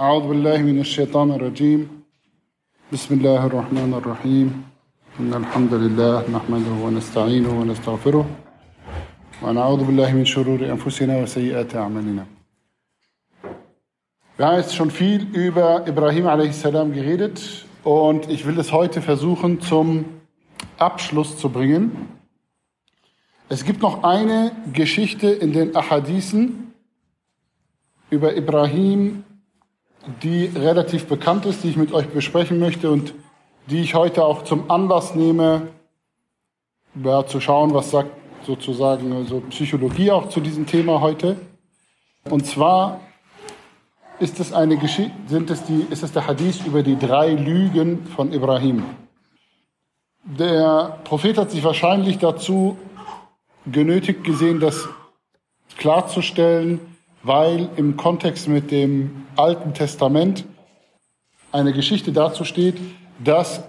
أعوذ بالله من الشيطان الرجيم بسم الله الرحمن الرحيم إن الحمد لله نحمده ونستعينه ونستغفره ونعوذ بالله من شرور أنفسنا وسيئات أعمالنا Wir haben jetzt schon viel über Ibrahim a.s. geredet und ich will es heute versuchen zum Abschluss zu bringen. Es gibt noch eine Geschichte in den Ahadithen über Ibrahim, die relativ bekannt ist, die ich mit euch besprechen möchte und die ich heute auch zum Anlass nehme, ja, zu schauen, was sagt sozusagen so Psychologie auch zu diesem Thema heute. Und zwar ist es eine Geschichte, sind es die, ist es der Hadith über die drei Lügen von Ibrahim. Der Prophet hat sich wahrscheinlich dazu genötigt gesehen, das klarzustellen, weil im Kontext mit dem Alten Testament eine Geschichte dazu steht, dass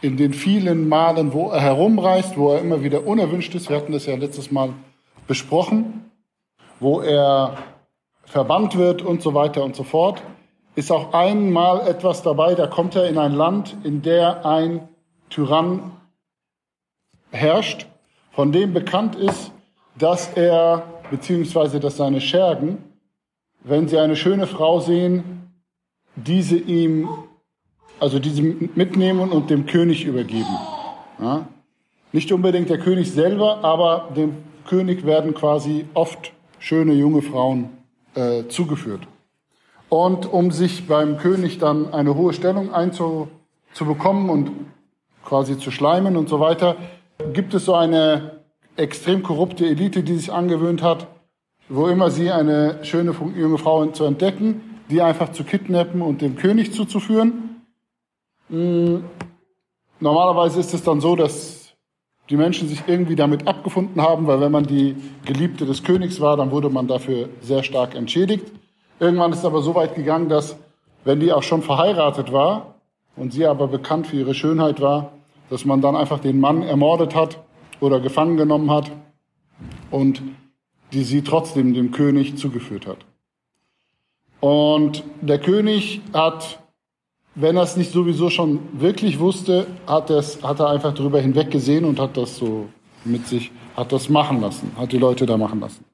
in den vielen Malen, wo er herumreist, wo er immer wieder unerwünscht ist, wir hatten das ja letztes Mal besprochen, wo er verbannt wird und so weiter und so fort, ist auch einmal etwas dabei, da kommt er in ein Land, in der ein Tyrann herrscht, von dem bekannt ist, dass er, beziehungsweise dass seine Schergen, wenn sie eine schöne Frau sehen, diese ihm, also diese mitnehmen und dem König übergeben. Ja? Nicht unbedingt der König selber, aber dem König werden quasi oft schöne junge Frauen äh, zugeführt. Und um sich beim König dann eine hohe Stellung einzubekommen und quasi zu schleimen und so weiter, gibt es so eine extrem korrupte Elite, die sich angewöhnt hat, wo immer sie eine schöne junge Frau zu entdecken, die einfach zu kidnappen und dem König zuzuführen. Hm, normalerweise ist es dann so, dass die Menschen sich irgendwie damit abgefunden haben, weil wenn man die Geliebte des Königs war, dann wurde man dafür sehr stark entschädigt. Irgendwann ist es aber so weit gegangen, dass wenn die auch schon verheiratet war und sie aber bekannt für ihre Schönheit war, dass man dann einfach den Mann ermordet hat oder gefangen genommen hat und die sie trotzdem dem König zugeführt hat. Und der König hat, wenn er es nicht sowieso schon wirklich wusste, hat, es, hat er einfach darüber hinweggesehen und hat das so mit sich, hat das machen lassen, hat die Leute da machen lassen.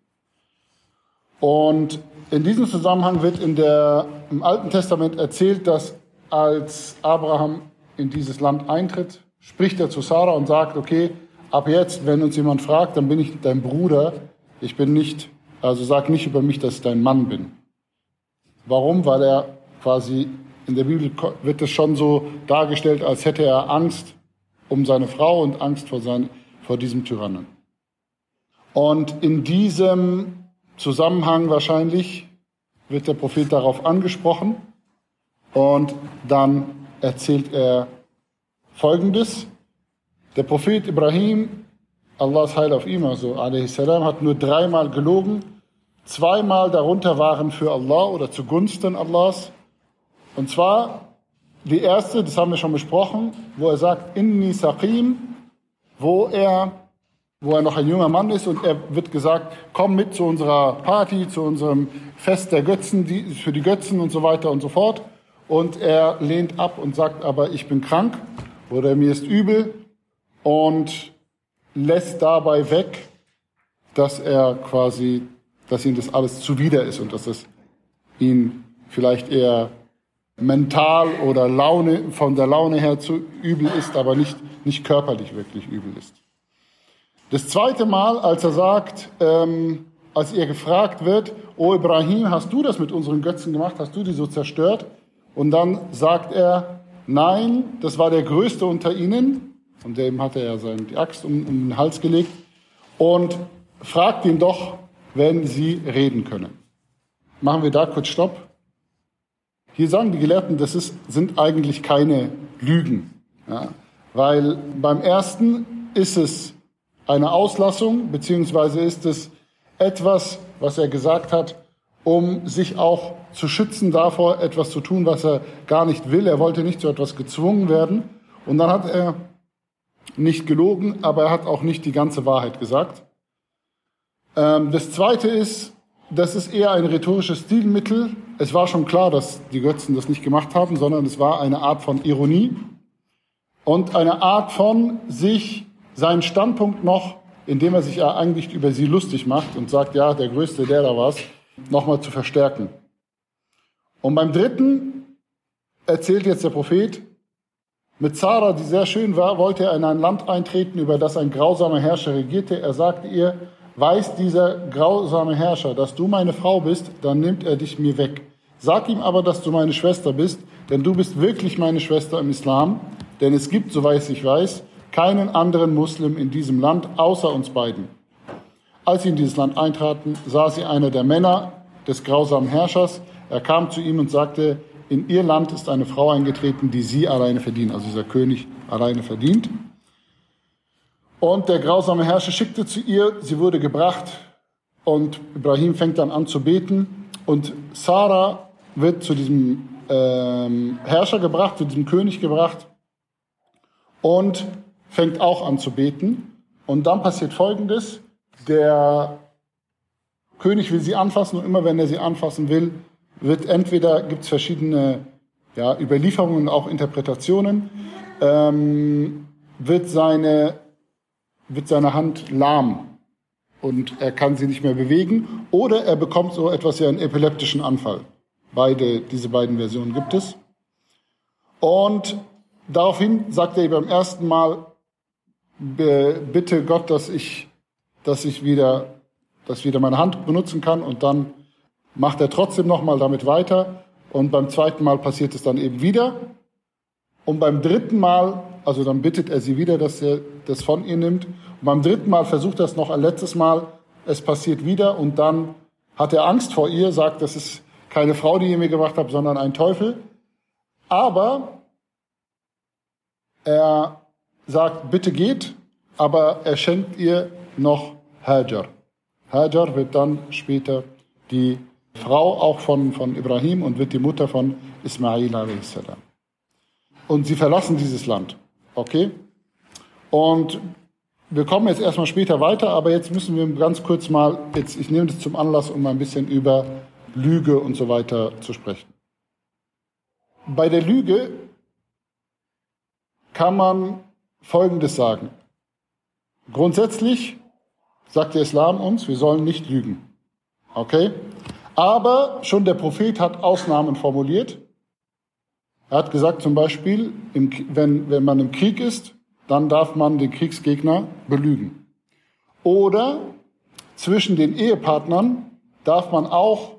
Und in diesem Zusammenhang wird in der, im Alten Testament erzählt, dass als Abraham in dieses Land eintritt, spricht er zu Sarah und sagt, okay, ab jetzt, wenn uns jemand fragt, dann bin ich dein Bruder. Ich bin nicht, also sag nicht über mich, dass ich dein Mann bin. Warum? Weil er quasi, in der Bibel wird es schon so dargestellt, als hätte er Angst um seine Frau und Angst vor, sein, vor diesem Tyrannen. Und in diesem Zusammenhang wahrscheinlich wird der Prophet darauf angesprochen und dann erzählt er Folgendes. Der Prophet Ibrahim, Allahs Heil auf ihm, also salam, hat nur dreimal gelogen. Zweimal darunter waren für Allah oder zugunsten Allahs. Und zwar die erste, das haben wir schon besprochen, wo er sagt, Inni Saqim, wo er, wo er noch ein junger Mann ist und er wird gesagt, komm mit zu unserer Party, zu unserem Fest der Götzen, die, für die Götzen und so weiter und so fort. Und er lehnt ab und sagt aber, ich bin krank oder mir ist übel und lässt dabei weg, dass er quasi, dass ihm das alles zuwider ist und dass es ihn vielleicht eher mental oder Laune, von der Laune her zu übel ist, aber nicht, nicht körperlich wirklich übel ist. Das zweite Mal, als er sagt, ähm, als er gefragt wird, O Ibrahim, hast du das mit unseren Götzen gemacht? Hast du die so zerstört? Und dann sagt er, nein, das war der Größte unter ihnen. Und dem hatte er seine, die Axt um, um den Hals gelegt und fragt ihn doch, wenn sie reden können. Machen wir da kurz Stopp. Hier sagen die Gelehrten, das ist, sind eigentlich keine Lügen. Ja, weil beim ersten ist es eine Auslassung, beziehungsweise ist es etwas, was er gesagt hat, um sich auch zu schützen davor, etwas zu tun, was er gar nicht will. Er wollte nicht zu etwas gezwungen werden. Und dann hat er nicht gelogen, aber er hat auch nicht die ganze Wahrheit gesagt. Ähm, das Zweite ist, das ist eher ein rhetorisches Stilmittel. Es war schon klar, dass die Götzen das nicht gemacht haben, sondern es war eine Art von Ironie und eine Art von sich seinen Standpunkt noch, indem er sich ja eigentlich über sie lustig macht und sagt, ja, der Größte, der da war's, nochmal zu verstärken. Und beim dritten erzählt jetzt der Prophet, mit Zara, die sehr schön war, wollte er in ein Land eintreten, über das ein grausamer Herrscher regierte. Er sagte ihr, weiß dieser grausame Herrscher, dass du meine Frau bist, dann nimmt er dich mir weg. Sag ihm aber, dass du meine Schwester bist, denn du bist wirklich meine Schwester im Islam, denn es gibt, soweit ich weiß, keinen anderen Muslim in diesem Land außer uns beiden. Als sie in dieses Land eintraten, sah sie einer der Männer des grausamen Herrschers. Er kam zu ihm und sagte, in ihr Land ist eine Frau eingetreten, die sie alleine verdient, also dieser König alleine verdient. Und der grausame Herrscher schickte zu ihr, sie wurde gebracht und Ibrahim fängt dann an zu beten und Sarah wird zu diesem ähm, Herrscher gebracht, zu diesem König gebracht und fängt auch an zu beten. Und dann passiert Folgendes, der König will sie anfassen und immer wenn er sie anfassen will, wird entweder, gibt es verschiedene ja, Überlieferungen, auch Interpretationen, ähm, wird seine wird seine Hand lahm und er kann sie nicht mehr bewegen oder er bekommt so etwas wie einen epileptischen Anfall. Beide, diese beiden Versionen gibt es. Und daraufhin sagt er beim ersten Mal, bitte Gott, dass ich, dass ich wieder, dass wieder meine Hand benutzen kann und dann macht er trotzdem nochmal damit weiter und beim zweiten Mal passiert es dann eben wieder und beim dritten Mal also dann bittet er sie wieder, dass er das von ihr nimmt. Und beim dritten Mal versucht er es noch ein letztes Mal. Es passiert wieder und dann hat er Angst vor ihr, sagt, das ist keine Frau, die ihr mir gebracht habt, sondern ein Teufel. Aber er sagt, bitte geht, aber er schenkt ihr noch Hajar. Hajar wird dann später die Frau auch von, von Ibrahim und wird die Mutter von Ismail a.s. Und sie verlassen dieses Land. Okay? Und wir kommen jetzt erstmal später weiter, aber jetzt müssen wir ganz kurz mal, jetzt, ich nehme das zum Anlass, um ein bisschen über Lüge und so weiter zu sprechen. Bei der Lüge kann man Folgendes sagen. Grundsätzlich sagt der Islam uns, wir sollen nicht lügen. Okay? Aber schon der Prophet hat Ausnahmen formuliert. Er hat gesagt zum Beispiel, wenn, wenn man im Krieg ist, dann darf man den Kriegsgegner belügen. Oder zwischen den Ehepartnern darf man auch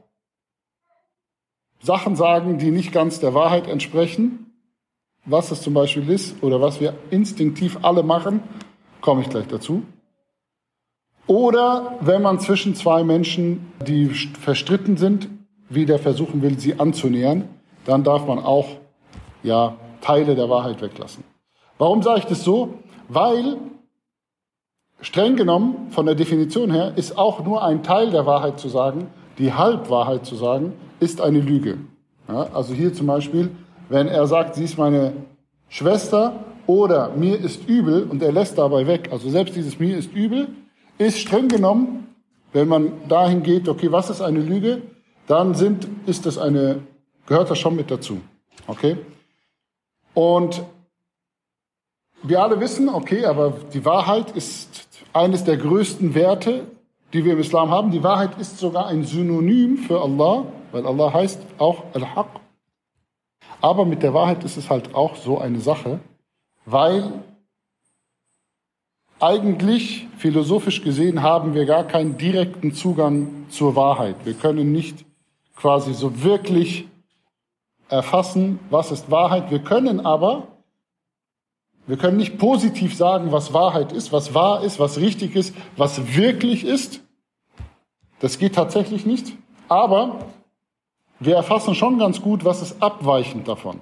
Sachen sagen, die nicht ganz der Wahrheit entsprechen. Was es zum Beispiel ist oder was wir instinktiv alle machen, komme ich gleich dazu. Oder wenn man zwischen zwei Menschen, die verstritten sind, wieder versuchen will, sie anzunähern, dann darf man auch ja, Teile der Wahrheit weglassen. Warum sage ich das so? Weil streng genommen von der Definition her ist auch nur ein Teil der Wahrheit zu sagen, die Halbwahrheit zu sagen, ist eine Lüge. Ja, also hier zum Beispiel, wenn er sagt, sie ist meine Schwester oder mir ist übel und er lässt dabei weg, also selbst dieses mir ist übel, ist streng genommen, wenn man dahin geht, okay, was ist eine Lüge, dann sind, ist das eine, gehört das schon mit dazu. Okay? Und wir alle wissen, okay, aber die Wahrheit ist eines der größten Werte, die wir im Islam haben. Die Wahrheit ist sogar ein Synonym für Allah, weil Allah heißt auch Al-Haq. Aber mit der Wahrheit ist es halt auch so eine Sache, weil eigentlich philosophisch gesehen haben wir gar keinen direkten Zugang zur Wahrheit. Wir können nicht quasi so wirklich erfassen, was ist Wahrheit. Wir können aber, wir können nicht positiv sagen, was Wahrheit ist, was wahr ist, was richtig ist, was wirklich ist. Das geht tatsächlich nicht. Aber wir erfassen schon ganz gut, was ist abweichend davon.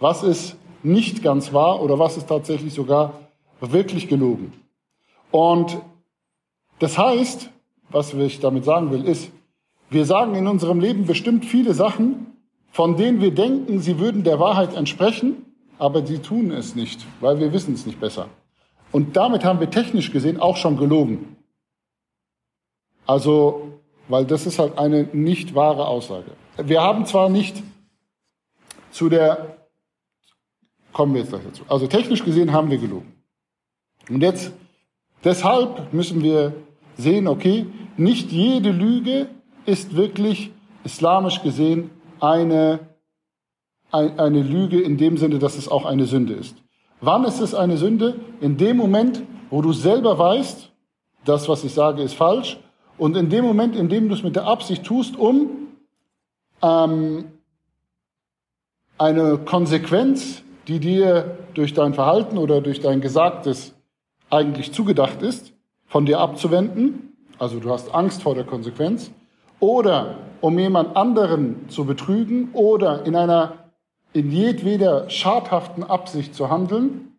Was ist nicht ganz wahr oder was ist tatsächlich sogar wirklich gelogen. Und das heißt, was ich damit sagen will, ist, wir sagen in unserem Leben bestimmt viele Sachen, von denen wir denken, sie würden der Wahrheit entsprechen, aber sie tun es nicht, weil wir wissen es nicht besser. Und damit haben wir technisch gesehen auch schon gelogen. Also weil das ist halt eine nicht wahre Aussage. Wir haben zwar nicht zu der, kommen wir jetzt gleich dazu, also technisch gesehen haben wir gelogen. Und jetzt, deshalb müssen wir sehen, okay, nicht jede Lüge ist wirklich islamisch gesehen eine, eine Lüge in dem Sinne, dass es auch eine Sünde ist. Wann ist es eine Sünde? In dem Moment, wo du selber weißt, das, was ich sage, ist falsch. Und in dem Moment, in dem du es mit der Absicht tust, um ähm, eine Konsequenz, die dir durch dein Verhalten oder durch dein Gesagtes eigentlich zugedacht ist, von dir abzuwenden. Also du hast Angst vor der Konsequenz. Oder um jemand anderen zu betrügen oder in einer in jedweder schadhaften Absicht zu handeln.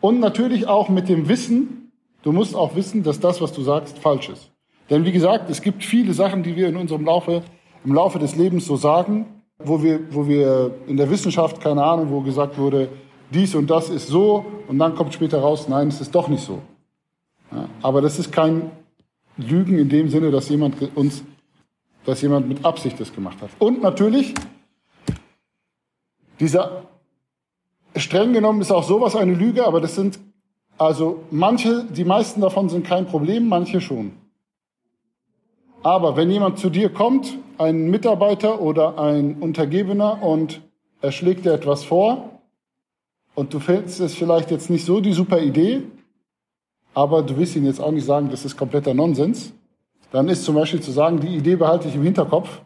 Und natürlich auch mit dem Wissen, du musst auch wissen, dass das, was du sagst, falsch ist. Denn wie gesagt, es gibt viele Sachen, die wir in unserem Laufe, im Laufe des Lebens so sagen, wo wir, wo wir in der Wissenschaft, keine Ahnung, wo gesagt wurde, dies und das ist so, und dann kommt später raus, nein, es ist doch nicht so. Ja, aber das ist kein Lügen in dem Sinne, dass jemand uns, dass jemand mit Absicht das gemacht hat. Und natürlich, dieser, streng genommen ist auch sowas eine Lüge, aber das sind, also manche, die meisten davon sind kein Problem, manche schon. Aber wenn jemand zu dir kommt, ein Mitarbeiter oder ein Untergebener und er schlägt dir etwas vor und du findest es vielleicht jetzt nicht so die super Idee, aber du willst ihm jetzt auch nicht sagen, das ist kompletter Nonsens, dann ist zum Beispiel zu sagen, die Idee behalte ich im Hinterkopf,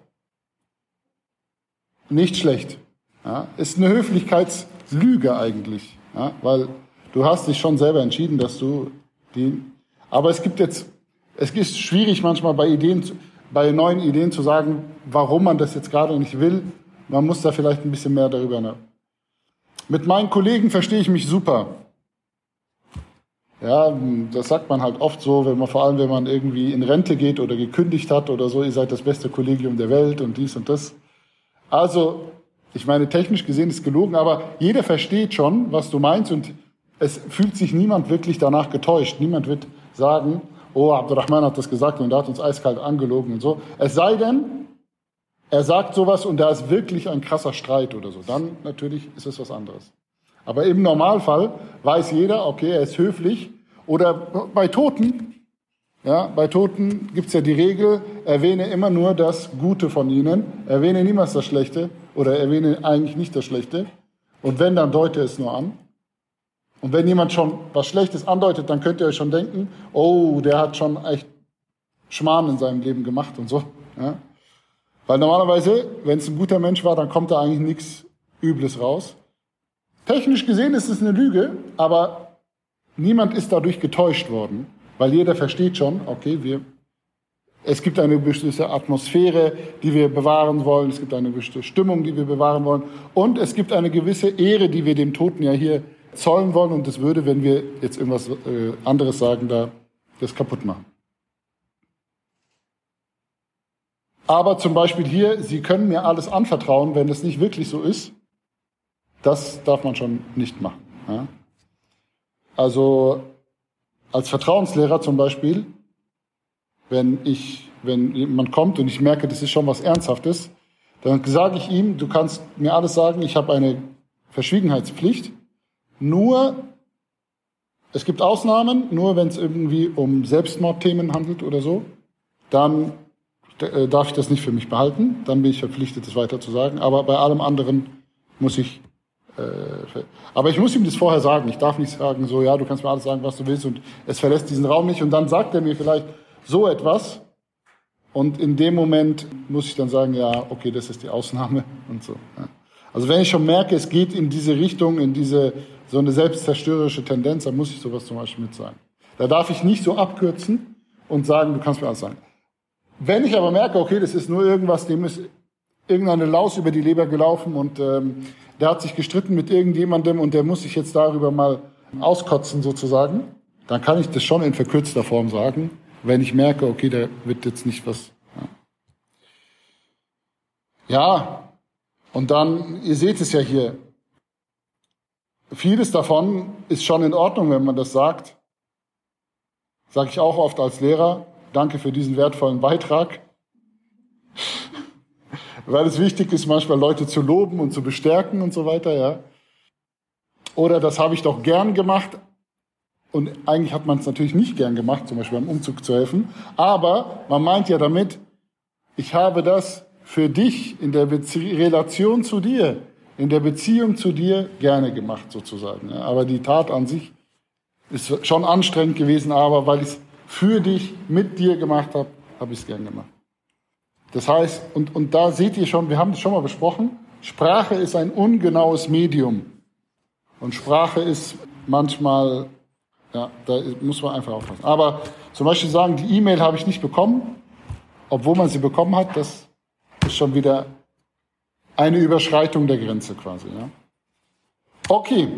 nicht schlecht. Ja, ist eine Höflichkeitslüge eigentlich, ja, weil du hast dich schon selber entschieden, dass du die. Aber es gibt jetzt es ist schwierig manchmal bei Ideen, bei neuen Ideen zu sagen, warum man das jetzt gerade nicht will. Man muss da vielleicht ein bisschen mehr darüber nach. Mit meinen Kollegen verstehe ich mich super. Ja, das sagt man halt oft so, wenn man vor allem, wenn man irgendwie in Rente geht oder gekündigt hat oder so, ihr seid das beste Kollegium der Welt und dies und das. Also, ich meine, technisch gesehen ist gelogen, aber jeder versteht schon, was du meinst und es fühlt sich niemand wirklich danach getäuscht. Niemand wird sagen, oh, Abdurrahman hat das gesagt und er hat uns eiskalt angelogen und so. Es sei denn, er sagt sowas und da ist wirklich ein krasser Streit oder so. Dann natürlich ist es was anderes. Aber im Normalfall weiß jeder, okay, er ist höflich. Oder bei Toten, ja, bei Toten gibt's ja die Regel, erwähne immer nur das Gute von ihnen, erwähne niemals das Schlechte oder erwähne eigentlich nicht das Schlechte. Und wenn, dann deute es nur an. Und wenn jemand schon was Schlechtes andeutet, dann könnt ihr euch schon denken, oh, der hat schon echt Schmarrn in seinem Leben gemacht und so. Ja? Weil normalerweise, wenn es ein guter Mensch war, dann kommt da eigentlich nichts Übles raus. Technisch gesehen ist es eine Lüge, aber niemand ist dadurch getäuscht worden, weil jeder versteht schon, okay, wir, es gibt eine bestimmte Atmosphäre, die wir bewahren wollen, es gibt eine bestimmte Stimmung, die wir bewahren wollen und es gibt eine gewisse Ehre, die wir dem Toten ja hier zollen wollen und das würde, wenn wir jetzt irgendwas äh, anderes sagen, da das kaputt machen. Aber zum Beispiel hier, Sie können mir alles anvertrauen, wenn es nicht wirklich so ist, das darf man schon nicht machen. Ja? Also als Vertrauenslehrer zum Beispiel, wenn ich, wenn jemand kommt und ich merke, das ist schon was Ernsthaftes, dann sage ich ihm, du kannst mir alles sagen, ich habe eine Verschwiegenheitspflicht nur, es gibt Ausnahmen, nur wenn es irgendwie um Selbstmordthemen handelt oder so, dann darf ich das nicht für mich behalten, dann bin ich verpflichtet, das weiter zu sagen. Aber bei allem anderen muss ich, äh, aber ich muss ihm das vorher sagen. Ich darf nicht sagen, so, ja, du kannst mir alles sagen, was du willst und es verlässt diesen Raum nicht und dann sagt er mir vielleicht so etwas und in dem Moment muss ich dann sagen, ja, okay, das ist die Ausnahme und so. Ja. Also wenn ich schon merke, es geht in diese Richtung, in diese so eine selbstzerstörerische Tendenz, dann muss ich sowas zum Beispiel mit sagen. Da darf ich nicht so abkürzen und sagen, du kannst mir alles sagen. Wenn ich aber merke, okay, das ist nur irgendwas, dem ist irgendeine Laus über die Leber gelaufen und ähm, der hat sich gestritten mit irgendjemandem und der muss sich jetzt darüber mal auskotzen sozusagen, dann kann ich das schon in verkürzter Form sagen, wenn ich merke, okay, der wird jetzt nicht was. Ja, ja und dann, ihr seht es ja hier, vieles davon ist schon in Ordnung, wenn man das sagt. Sage ich auch oft als Lehrer, danke für diesen wertvollen Beitrag. Weil es wichtig ist, manchmal Leute zu loben und zu bestärken und so weiter, ja. Oder das habe ich doch gern gemacht. Und eigentlich hat man es natürlich nicht gern gemacht, zum Beispiel beim Umzug zu helfen. Aber man meint ja damit, ich habe das für dich in der Bezie Relation zu dir, in der Beziehung zu dir gerne gemacht sozusagen. Aber die Tat an sich ist schon anstrengend gewesen, aber weil ich es für dich, mit dir gemacht habe, habe ich es gern gemacht. Das heißt, und, und da seht ihr schon, wir haben das schon mal besprochen, Sprache ist ein ungenaues Medium. Und Sprache ist manchmal, ja, da muss man einfach aufpassen. Aber zum Beispiel sagen, die E-Mail habe ich nicht bekommen, obwohl man sie bekommen hat, das ist schon wieder eine Überschreitung der Grenze quasi. Ja. Okay,